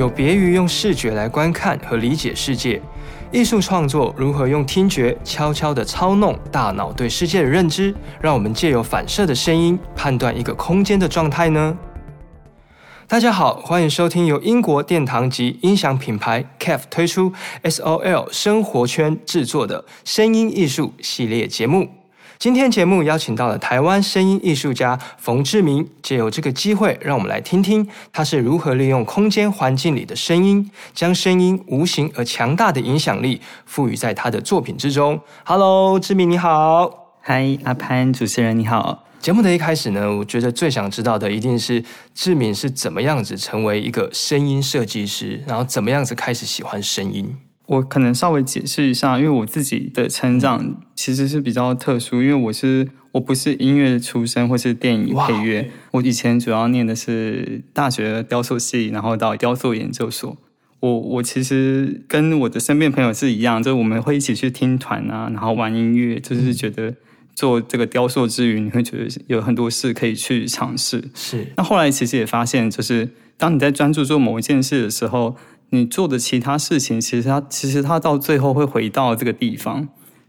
有别于用视觉来观看和理解世界。艺术创作如何用听觉悄悄地操弄大脑对世界的认知，让我们借由反射的声音判断一个空间的状态呢？大家好，欢迎收听由英国殿堂级音响品牌 KEF 推出 SOL 生活圈制作的声音艺术系列节目。今天节目邀请到了台湾声音艺术家冯志明，借由这个机会，让我们来听听他是如何利用空间环境里的声音，将声音无形而强大的影响力赋予在他的作品之中。Hello，志明你好，嗨，阿潘主持人你好。节目的一开始呢，我觉得最想知道的一定是志明是怎么样子成为一个声音设计师，然后怎么样子开始喜欢声音。我可能稍微解释一下，因为我自己的成长其实是比较特殊，因为我是我不是音乐出身或是电影配乐，我以前主要念的是大学雕塑系，然后到雕塑研究所。我我其实跟我的身边朋友是一样，就我们会一起去听团啊，然后玩音乐，就是觉得做这个雕塑之余，你会觉得有很多事可以去尝试。是。那后来其实也发现，就是当你在专注做某一件事的时候。你做的其他事情，其实它其实它到最后会回到这个地方，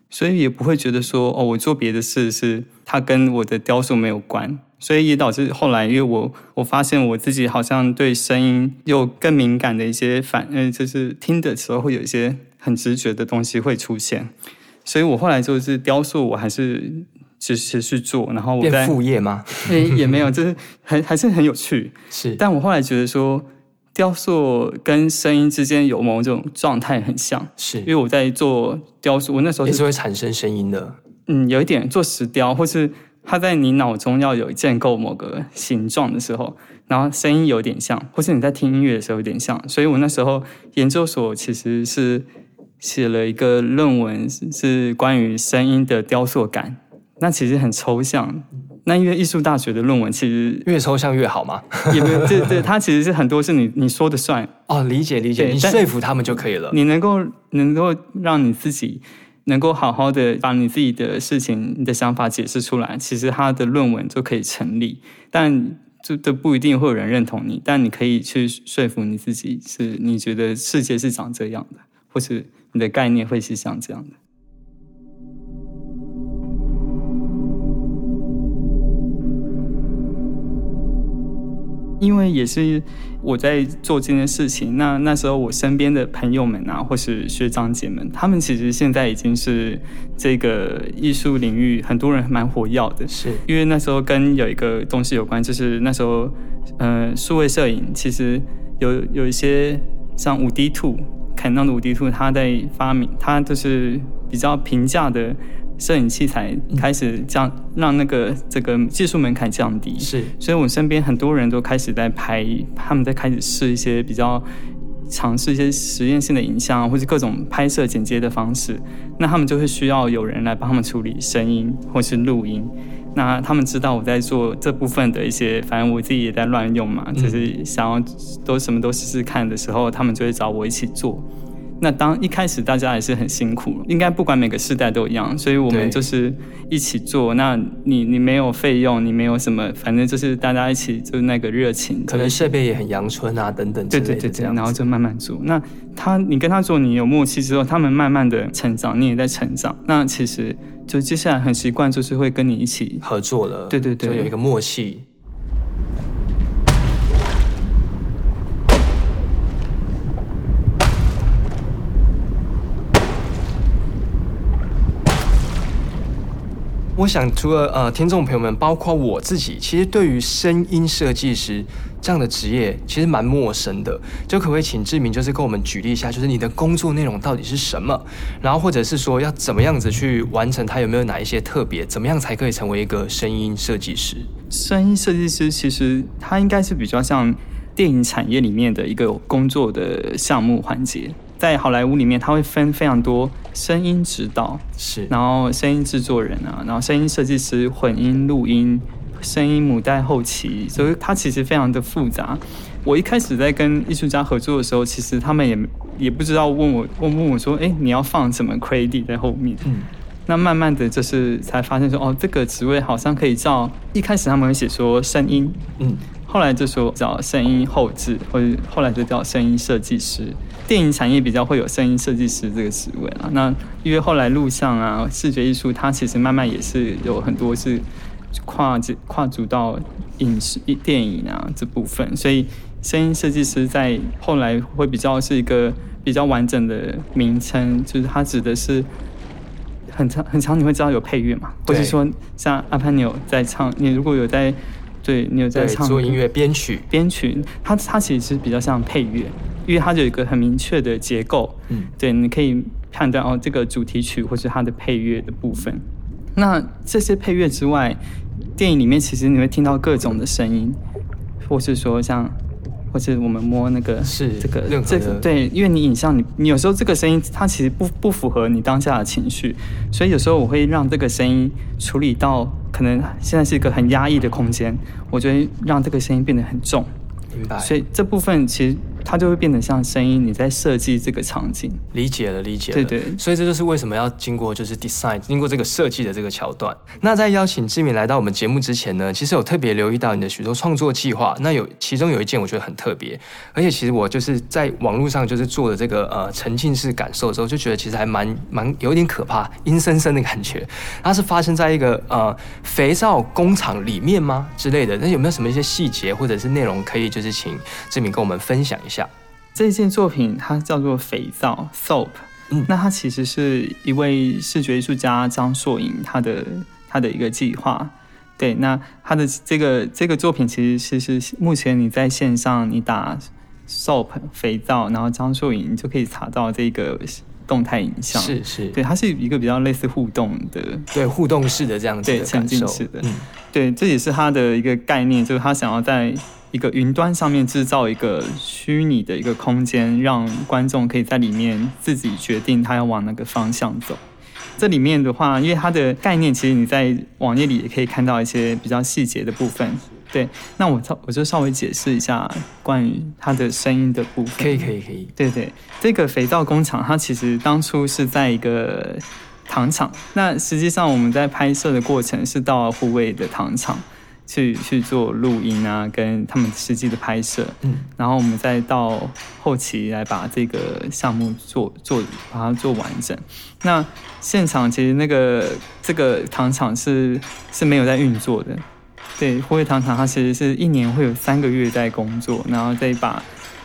所以也不会觉得说哦，我做别的事是它跟我的雕塑没有关，所以也导致后来，因为我我发现我自己好像对声音又更敏感的一些反，嗯，就是听的时候会有一些很直觉的东西会出现，所以我后来就是雕塑，我还是持持续做，然后我在变副业吗？也没有，就是还还是很有趣，是，但我后来觉得说。雕塑跟声音之间有某种状态很像，是因为我在做雕塑，我那时候，也是会产生声音的。嗯，有一点做石雕，或是它在你脑中要有建构某个形状的时候，然后声音有点像，或是你在听音乐的时候有点像。所以我那时候研究所其实是写了一个论文，是关于声音的雕塑感。那其实很抽象。那因为艺术大学的论文其实越抽象越好嘛？也没有，对对，它其实是很多是你你说的算哦，理解理解，你说服他们就可以了。你能够能够让你自己能够好好的把你自己的事情、你的想法解释出来，其实他的论文就可以成立。但就都不一定会有人认同你，但你可以去说服你自己，是你觉得世界是长这样的，或是你的概念会是像这样的。因为也是我在做这件事情，那那时候我身边的朋友们啊，或是学长姐们，他们其实现在已经是这个艺术领域很多人蛮火药的。是因为那时候跟有一个东西有关，就是那时候，呃，数位摄影其实有有一些像五 D Two，肯纳的五 D Two，他在发明，他就是比较平价的。摄影器材开始降，让那个这个技术门槛降低。是，所以我身边很多人都开始在拍，他们在开始试一些比较尝试一些实验性的影像，或者各种拍摄剪接的方式。那他们就会需要有人来帮他们处理声音或是录音。那他们知道我在做这部分的一些，反正我自己也在乱用嘛，就是想要都什么都试试看的时候，他们就会找我一起做。那当一开始大家也是很辛苦，应该不管每个世代都一样，所以我们就是一起做。那你你没有费用，你没有什么，反正就是大家一起就是那个热情，可能设备也很阳春啊等等。对对对对，然后就慢慢做。那他你跟他做，你有默契之后，他们慢慢的成长，你也在成长。那其实就接下来很习惯，就是会跟你一起合作了。对对对，就有一个默契。我想，除了呃，听众朋友们，包括我自己，其实对于声音设计师这样的职业，其实蛮陌生的。就可不可以请志明，就是跟我们举例一下，就是你的工作内容到底是什么？然后或者是说，要怎么样子去完成它？有没有哪一些特别？怎么样才可以成为一个声音设计师？声音设计师其实它应该是比较像电影产业里面的一个工作的项目环节。在好莱坞里面，它会分非常多声音指导，是，然后声音制作人啊，然后声音设计师、混音、录音、声音母带后期，所以它其实非常的复杂。我一开始在跟艺术家合作的时候，其实他们也也不知道问我问问我说，哎，你要放什么 credit 在后面？嗯，那慢慢的就是才发现说，哦，这个职位好像可以叫一开始他们会写说声音，嗯。后来就说叫声音后置，或者后来就叫声音设计师。电影产业比较会有声音设计师这个职位啊。那因为后来录像啊、视觉艺术，它其实慢慢也是有很多是跨跨足到影视、电影啊这部分，所以声音设计师在后来会比较是一个比较完整的名称，就是它指的是。很长很长，你会知道有配乐嘛？或者说像阿潘，你有在唱？你如果有在，对你有在唱做音乐编曲，编曲，它它其实是比较像配乐，因为它有一个很明确的结构。嗯，对，你可以判断哦，这个主题曲或是它的配乐的部分。那这些配乐之外，电影里面其实你会听到各种的声音，或是说像。或者我们摸那个是这个这个对，因为你影像你你有时候这个声音它其实不不符合你当下的情绪，所以有时候我会让这个声音处理到可能现在是一个很压抑的空间，我觉得让这个声音变得很重，明白。所以这部分其实。它就会变得像声音，你在设计这个场景。理解了，理解了。对对。所以这就是为什么要经过就是 design，经过这个设计的这个桥段。那在邀请志敏来到我们节目之前呢，其实有特别留意到你的许多创作计划。那有其中有一件我觉得很特别，而且其实我就是在网络上就是做的这个呃沉浸式感受的时候，就觉得其实还蛮蛮有点可怕，阴森森的感觉。它是发生在一个呃肥皂工厂里面吗之类的？那有没有什么一些细节或者是内容可以就是请志敏跟我们分享一下？这件作品它叫做肥皂 （soap），嗯，那它其实是一位视觉艺术家张硕颖他的他的一个计划。对，那他的这个这个作品其实是是目前你在线上你打 soap 肥皂，然后张硕颖，你就可以查到这个动态影像。是是，对，它是一个比较类似互动的，对，互动式的这样子的沉浸式的，嗯，对，这也是他的一个概念，就是他想要在。一个云端上面制造一个虚拟的一个空间，让观众可以在里面自己决定他要往哪个方向走。这里面的话，因为它的概念，其实你在网页里也可以看到一些比较细节的部分。对，那我我就稍微解释一下关于它的声音的部分。可以，可以，可以。对对，这个肥皂工厂，它其实当初是在一个糖厂。那实际上我们在拍摄的过程是到护卫的糖厂。去去做录音啊，跟他们实际的拍摄，嗯，然后我们再到后期来把这个项目做做把它做完整。那现场其实那个这个糖厂是是没有在运作的，对，虎尾糖厂它其实是一年会有三个月在工作，然后再把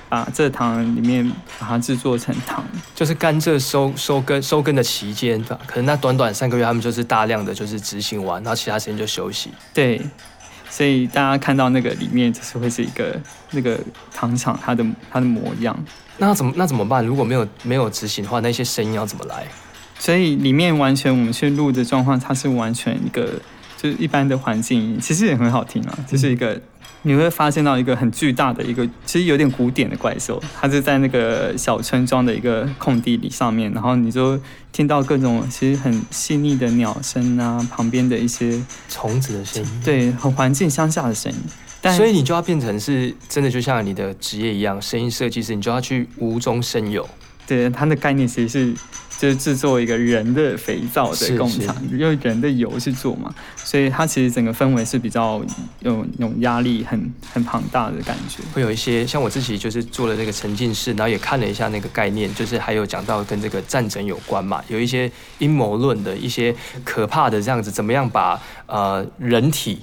把这糖里面把它制作成糖，就是甘蔗收收根收根的期间吧，可能那短短三个月他们就是大量的就是执行完，然后其他时间就休息，对。所以大家看到那个里面，就是会是一个那个糖厂它的它的模样。那怎么那怎么办？如果没有没有执行的话，那些声音要怎么来？所以里面完全我们去录的状况，它是完全一个就是一般的环境，其实也很好听啊，就是一个。嗯你会发现到一个很巨大的一个，其实有点古典的怪兽，它就在那个小村庄的一个空地里上面，然后你就听到各种其实很细腻的鸟声啊，旁边的一些虫子的声音，对，很环境乡下的声音。但所以你就要变成是真的，就像你的职业一样，声音设计师，你就要去无中生有。对，它的概念其实是。就是制作一个人的肥皂的工厂，用人的油去做嘛，所以它其实整个氛围是比较有那种压力很很庞大的感觉。会有一些像我自己就是做了那个沉浸式，然后也看了一下那个概念，就是还有讲到跟这个战争有关嘛，有一些阴谋论的一些可怕的这样子，怎么样把呃人体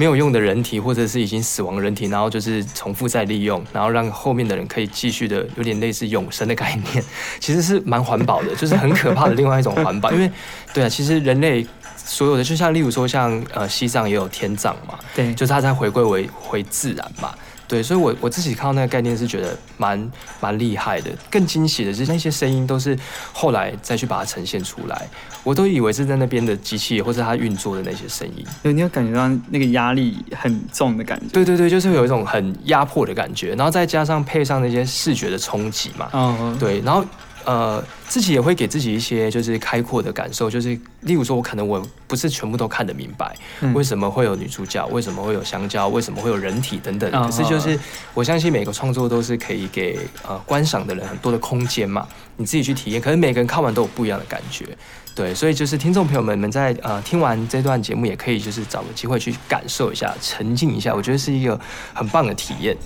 没有用的人体或者是已经死亡的人体，然后就是重复再利用，然后让后面的人可以继续的有点类似永生的概念，其实是蛮环保的。就是很可怕的另外一种环保，因为，对啊，其实人类所有的，就像例如说像呃西藏也有天葬嘛，对，就是它在回归为回自然嘛。对，所以我，我我自己看到那个概念是觉得蛮蛮厉害的。更惊喜的是，那些声音都是后来再去把它呈现出来，我都以为是在那边的机器或者它运作的那些声音。对你有感觉到那个压力很重的感觉？对对对，就是有一种很压迫的感觉，然后再加上配上那些视觉的冲击嘛。嗯、哦，对，然后呃，自己也会给自己一些就是开阔的感受，就是例如说，我可能我不是全部都看得明白，嗯、为什么会有女主角，为什么会有香蕉，为什么会有人体等等。可是就是我相信每个创作都是可以给呃观赏的人很多的空间嘛，你自己去体验。可是每个人看完都有不一样的感觉，对，所以就是听众朋友们们在呃听完这段节目，也可以就是找个机会去感受一下，沉浸一下，我觉得是一个很棒的体验。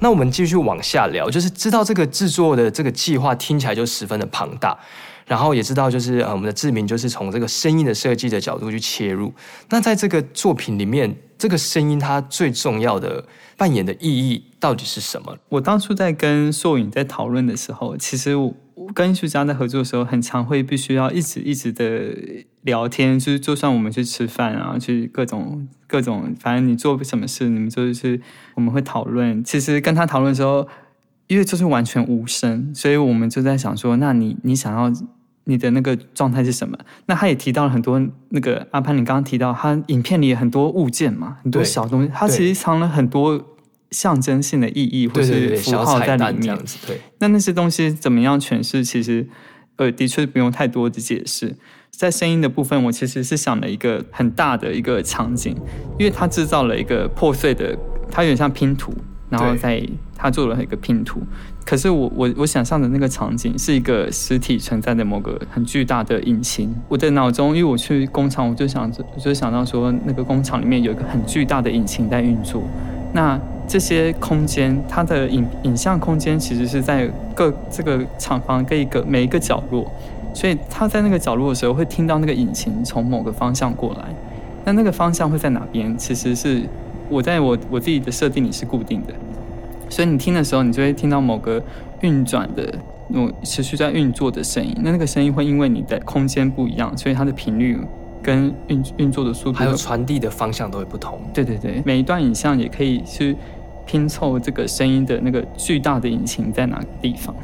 那我们继续往下聊，就是知道这个制作的这个计划听起来就十分的庞大，然后也知道就是呃我们的志明就是从这个声音的设计的角度去切入。那在这个作品里面，这个声音它最重要的扮演的意义到底是什么？我当初在跟硕影在讨论的时候，其实我。跟艺术家在合作的时候，很常会必须要一直一直的聊天，就是就算我们去吃饭啊，去各种各种，反正你做什么事，你们就是我们会讨论。其实跟他讨论的时候，因为就是完全无声，所以我们就在想说，那你你想要你的那个状态是什么？那他也提到了很多那个阿潘，你刚刚提到他影片里很多物件嘛，很多小东西，他其实藏了很多。象征性的意义或是符号在里面，对，那那些东西怎么样诠释？其实，呃，的确不用太多的解释。在声音的部分，我其实是想了一个很大的一个场景，因为它制造了一个破碎的，它有点像拼图，然后在他做了一个拼图。可是我我我想象的那个场景是一个实体存在的某个很巨大的引擎。我的脑中，因为我去工厂，我就想着，我就想到说，那个工厂里面有一个很巨大的引擎在运作。那这些空间，它的影影像空间其实是在各这个厂房各一个每一个角落，所以他在那个角落的时候会听到那个引擎从某个方向过来。那那个方向会在哪边？其实是我在我我自己的设定里是固定的，所以你听的时候，你就会听到某个运转的、那种持续在运作的声音。那那个声音会因为你的空间不一样，所以它的频率。跟运运作的速度，还有传递的方向都会不同。对对对，每一段影像也可以去拼凑这个声音的那个巨大的引擎在哪个地方。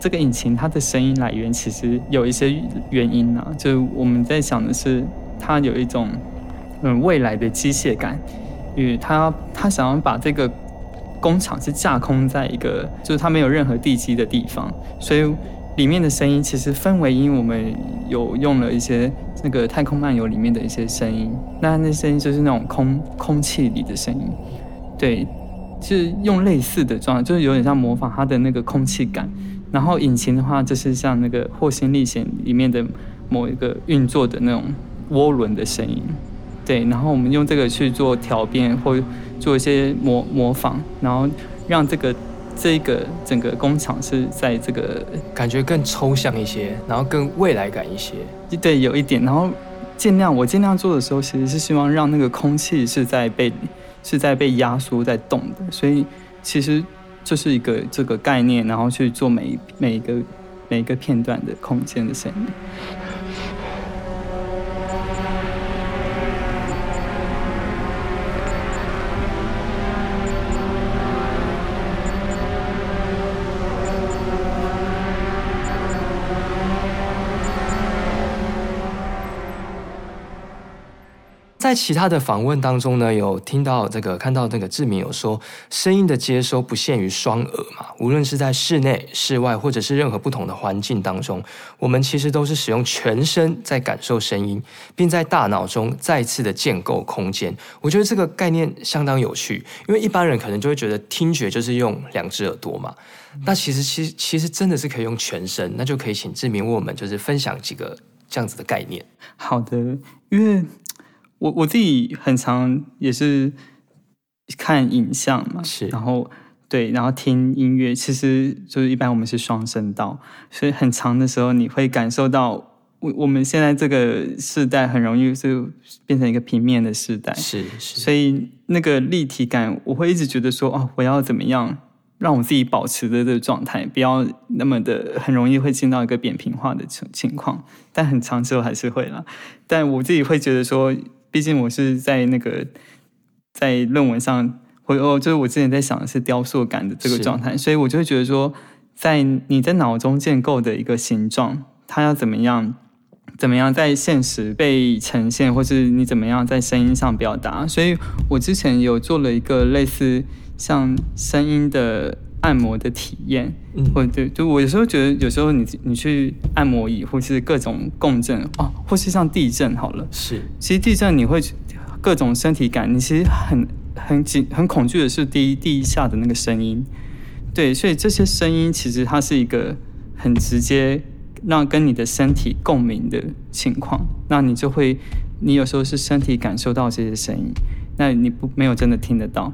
这个引擎它的声音来源其实有一些原因啊，就是我们在想的是，它有一种嗯未来的机械感，与它它想要把这个工厂是架空在一个就是它没有任何地基的地方，所以。里面的声音其实氛围音，我们有用了一些那个《太空漫游》里面的一些声音，那那声音就是那种空空气里的声音，对，是用类似的状态，就是有点像模仿它的那个空气感。然后引擎的话，就是像那个《祸星历险》里面的某一个运作的那种涡轮的声音，对。然后我们用这个去做调变或做一些模模仿，然后让这个。这个整个工厂是在这个感觉更抽象一些，然后更未来感一些。对，有一点。然后尽量我尽量做的时候，其实是希望让那个空气是在被是在被压缩在动的，所以其实就是一个这个概念，然后去做每每一个每一个片段的空间的声音。在其他的访问当中呢，有听到这个，看到那个志明有说，声音的接收不限于双耳嘛，无论是在室内、室外，或者是任何不同的环境当中，我们其实都是使用全身在感受声音，并在大脑中再次的建构空间。我觉得这个概念相当有趣，因为一般人可能就会觉得听觉就是用两只耳朵嘛，那其实其实其实真的是可以用全身，那就可以请志明为我们就是分享几个这样子的概念。好的，因为。我我自己很常也是看影像嘛，是，然后对，然后听音乐，其实就是一般我们是双声道，所以很长的时候你会感受到，我我们现在这个世代很容易就变成一个平面的时代，是是，所以那个立体感，我会一直觉得说，哦，我要怎么样让我自己保持的这个状态，不要那么的很容易会进到一个扁平化的情情况，但很长之后还是会啦，但我自己会觉得说。毕竟我是在那个在论文上，或哦，就是我之前在想的是雕塑感的这个状态，所以我就会觉得说，在你在脑中建构的一个形状，它要怎么样，怎么样在现实被呈现，或是你怎么样在声音上表达。所以我之前有做了一个类似像声音的按摩的体验，嗯，或者就我有时候觉得，有时候你你去按摩椅，或是各种共振哦，或是像地震好了，是，其实地震你会各种身体感，你其实很很紧很恐惧的是第一第一下的那个声音，对，所以这些声音其实它是一个很直接让跟你的身体共鸣的情况，那你就会，你有时候是身体感受到这些声音，那你不没有真的听得到。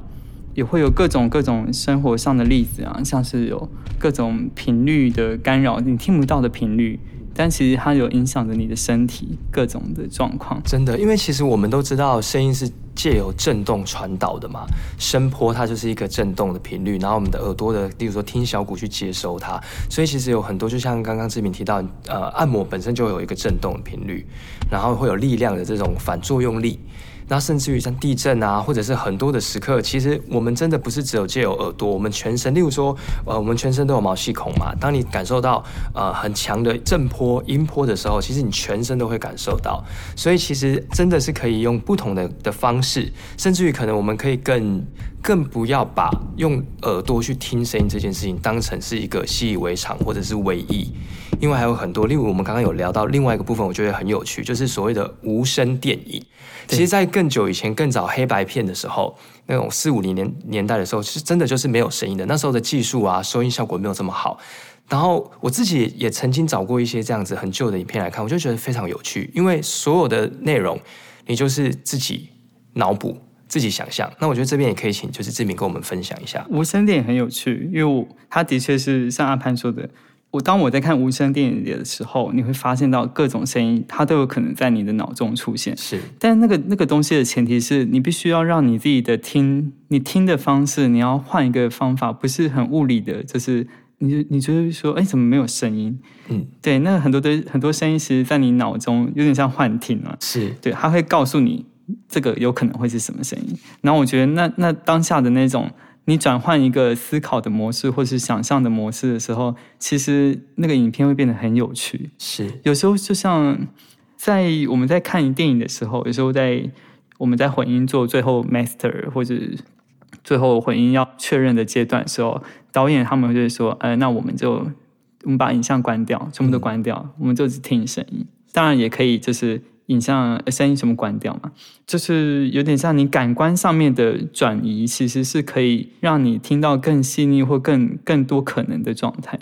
也会有各种各种生活上的例子啊，像是有各种频率的干扰，你听不到的频率，但其实它有影响着你的身体各种的状况。真的，因为其实我们都知道，声音是借由震动传导的嘛，声波它就是一个震动的频率，然后我们的耳朵的，例如说听小骨去接收它，所以其实有很多，就像刚刚志明提到，呃，按摩本身就有一个震动的频率，然后会有力量的这种反作用力。那甚至于像地震啊，或者是很多的时刻，其实我们真的不是只有借由耳朵，我们全身，例如说，呃，我们全身都有毛细孔嘛。当你感受到呃很强的震波、音波的时候，其实你全身都会感受到。所以其实真的是可以用不同的的方式，甚至于可能我们可以更更不要把用耳朵去听声音这件事情当成是一个习以为常或者是唯一，因为还有很多，例如我们刚刚有聊到另外一个部分，我觉得很有趣，就是所谓的无声电影。其实，在更久以前、更早黑白片的时候，那种四五零年年代的时候，是真的就是没有声音的。那时候的技术啊，收音效果没有这么好。然后我自己也曾经找过一些这样子很旧的影片来看，我就觉得非常有趣，因为所有的内容你就是自己脑补、自己想象。那我觉得这边也可以请就是志明跟我们分享一下。无声电影很有趣，因为我他的确是像阿潘说的。我当我在看无声电影的时候，你会发现到各种声音，它都有可能在你的脑中出现。是，但那个那个东西的前提是你必须要让你自己的听，你听的方式，你要换一个方法，不是很物理的，就是你你就会说，哎，怎么没有声音？嗯，对，那很多的很多声音，其实在你脑中有点像幻听啊。是对，它会告诉你这个有可能会是什么声音。然后我觉得那那当下的那种。你转换一个思考的模式，或是想象的模式的时候，其实那个影片会变得很有趣。是，有时候就像在我们在看电影的时候，有时候在我们在混音做最后 master 或者最后混音要确认的阶段的时候，导演他们就会说：“呃，那我们就我们把影像关掉，全部都关掉，嗯、我们就只听声音。当然也可以，就是。”影像声音什么关掉嘛，就是有点像你感官上面的转移，其实是可以让你听到更细腻或更更多可能的状态。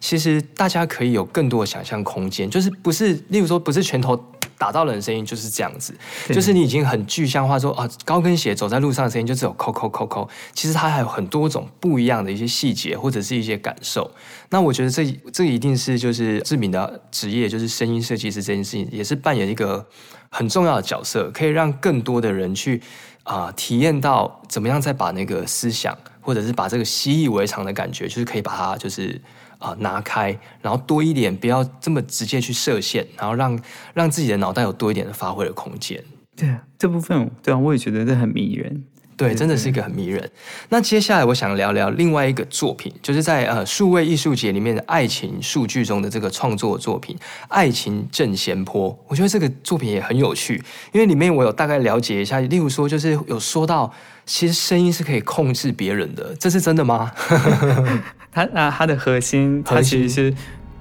其实大家可以有更多的想象空间，就是不是，例如说不是拳头打到人的声音就是这样子，就是你已经很具象化说啊，高跟鞋走在路上的声音就只有扣扣扣扣，其实它还有很多种不一样的一些细节或者是一些感受。那我觉得这这一定是就是志明的职业，就是声音设计师这件事情，也是扮演一个很重要的角色，可以让更多的人去啊、呃、体验到怎么样再把那个思想，或者是把这个习以为常的感觉，就是可以把它就是啊、呃、拿开，然后多一点，不要这么直接去设限，然后让让自己的脑袋有多一点的发挥的空间。对啊，这部分对啊，我也觉得这很迷人。对，真的是一个很迷人。那接下来我想聊聊另外一个作品，就是在呃数位艺术节里面的爱情数据中的这个创作作品《爱情正弦波》。我觉得这个作品也很有趣，因为里面我有大概了解一下，例如说就是有说到，其实声音是可以控制别人的，这是真的吗？它啊，它的核心，它其实是。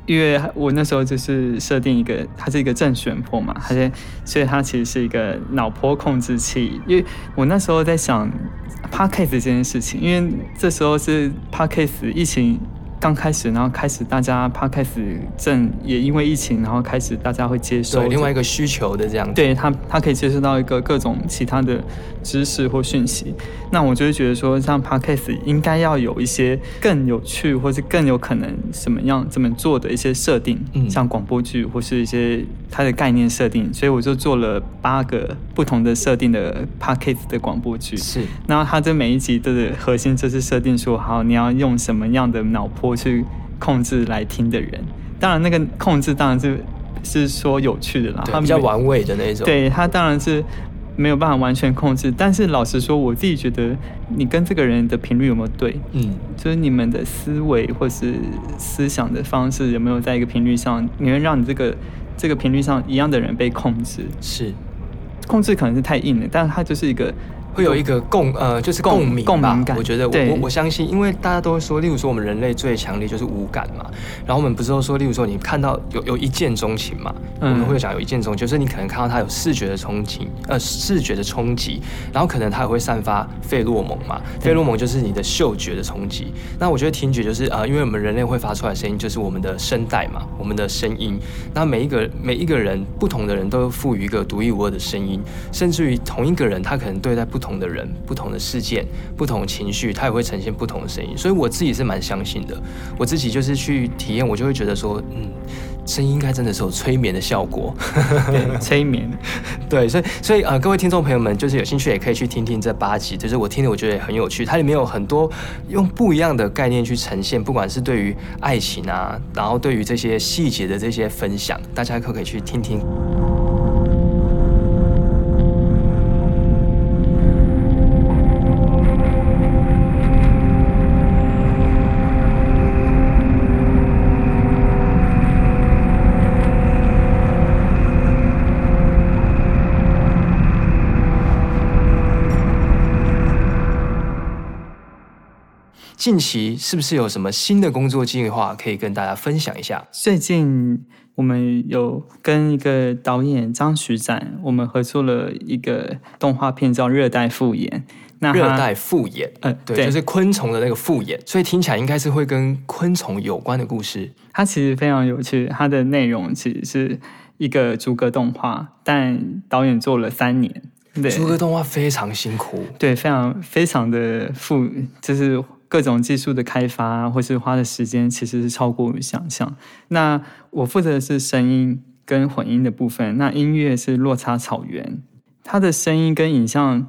因为我那时候就是设定一个，它是一个正弦波嘛，它是，所以它其实是一个脑波控制器。因为我那时候在想 Podcast 这件事情，因为这时候是 Podcast 疫情。刚开始，然后开始大家 Podcast 正也因为疫情，然后开始大家会接受另外一个需求的这样子，对他他可以接受到一个各种其他的知识或讯息。那我就会觉得说，像 Podcast 应该要有一些更有趣，或是更有可能什么样怎么做的一些设定，嗯，像广播剧或是一些它的概念设定。所以我就做了八个不同的设定的 Podcast 的广播剧。是，然后它这每一集的核心就是设定说，好，你要用什么样的脑波。我去控制来听的人，当然那个控制当然是是说有趣的啦，他比较玩味的那种。对，他当然是没有办法完全控制。但是老实说，我自己觉得你跟这个人的频率有没有对？嗯，就是你们的思维或是思想的方式有没有在一个频率上？你会让你这个这个频率上一样的人被控制？是，控制可能是太硬了，但是它就是一个。会有一个共呃，就是共鸣共鸣感。我觉得我我我相信，因为大家都会说，例如说我们人类最强烈就是五感嘛。然后我们不是都说，例如说你看到有有一见钟情嘛，嗯、我们会讲有一见钟情，就是你可能看到他有视觉的冲击，呃，视觉的冲击，然后可能他也会散发费洛蒙嘛。费洛蒙就是你的嗅觉的冲击。那我觉得听觉就是呃，因为我们人类会发出来的声音，就是我们的声带嘛，我们的声音。那每一个每一个人不同的人都赋予一个独一无二的声音，甚至于同一个人，他可能对待不同的人不同。的事件，不同的情绪，它也会呈现不同的声音，所以我自己是蛮相信的。我自己就是去体验，我就会觉得说，嗯，声音应该真的是有催眠的效果。对，催眠。对，所以所以呃，各位听众朋友们，就是有兴趣也可以去听听这八集，就是我听的我觉得也很有趣，它里面有很多用不一样的概念去呈现，不管是对于爱情啊，然后对于这些细节的这些分享，大家可不可以去听听。近期是不是有什么新的工作计划可以跟大家分享一下？最近我们有跟一个导演张徐展，我们合作了一个动画片叫《热带复眼》。那热带复眼，嗯，对，对就是昆虫的那个复眼，所以听起来应该是会跟昆虫有关的故事。它其实非常有趣，它的内容其实是一个逐格动画，但导演做了三年。对，逐格动画非常辛苦，对，非常非常的复，就是。各种技术的开发，或是花的时间，其实是超过我想象。那我负责的是声音跟混音的部分，那音乐是落差草原。它的声音跟影像，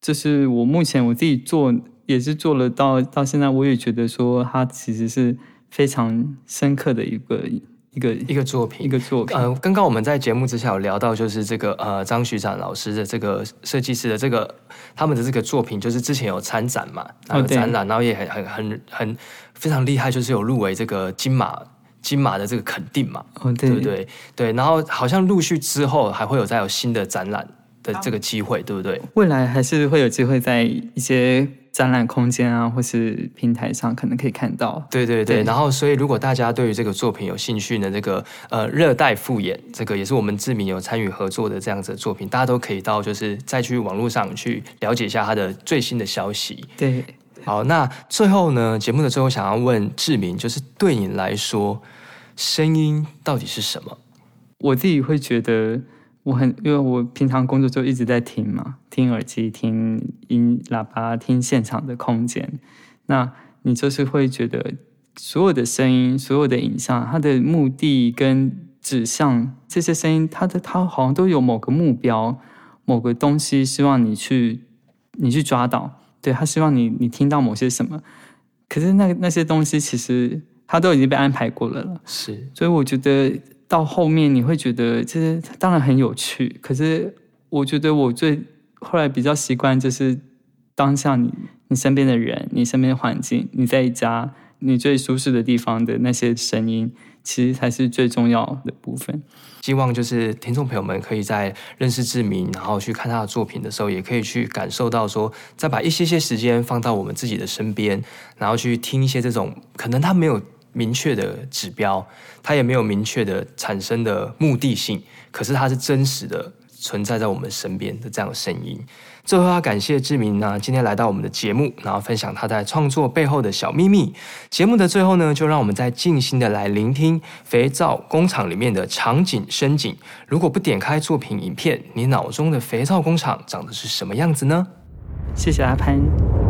就是我目前我自己做，也是做了到到现在，我也觉得说，它其实是非常深刻的一个。一个一个作品，一个作品。呃，刚刚我们在节目之下有聊到，就是这个呃张徐展老师的这个设计师的这个他们的这个作品，就是之前有参展嘛，然后展览，哦、然后也很很很很非常厉害，就是有入围这个金马金马的这个肯定嘛，哦、对，对不对？对，然后好像陆续之后还会有再有新的展览的这个机会，对不对？未来还是会有机会在一些。展览空间啊，或是平台上可能可以看到。对对对，对，然后所以如果大家对于这个作品有兴趣呢，这个呃热带复眼，这个也是我们志明有参与合作的这样子的作品，大家都可以到就是再去网络上去了解一下它的最新的消息。对，好，那最后呢，节目的最后想要问志明，就是对你来说，声音到底是什么？我自己会觉得。我很，因为我平常工作就一直在听嘛，听耳机、听音喇叭、听现场的空间。那你就是会觉得，所有的声音、所有的影像，它的目的跟指向，这些声音，它的它好像都有某个目标、某个东西，希望你去你去抓到。对，他希望你你听到某些什么，可是那那些东西其实它都已经被安排过了了。是，所以我觉得。到后面你会觉得，其实当然很有趣。可是我觉得我最后来比较习惯，就是当下你你身边的人，你身边的环境，你在家你最舒适的地方的那些声音，其实才是最重要的部分。希望就是听众朋友们可以在认识志明，然后去看他的作品的时候，也可以去感受到说，再把一些些时间放到我们自己的身边，然后去听一些这种可能他没有。明确的指标，它也没有明确的产生的目的性，可是它是真实的存在在我们身边的这样的声音。最后要感谢志明呢，今天来到我们的节目，然后分享他在创作背后的小秘密。节目的最后呢，就让我们再静心的来聆听肥皂工厂里面的场景声景。如果不点开作品影片，你脑中的肥皂工厂长的是什么样子呢？谢谢阿潘。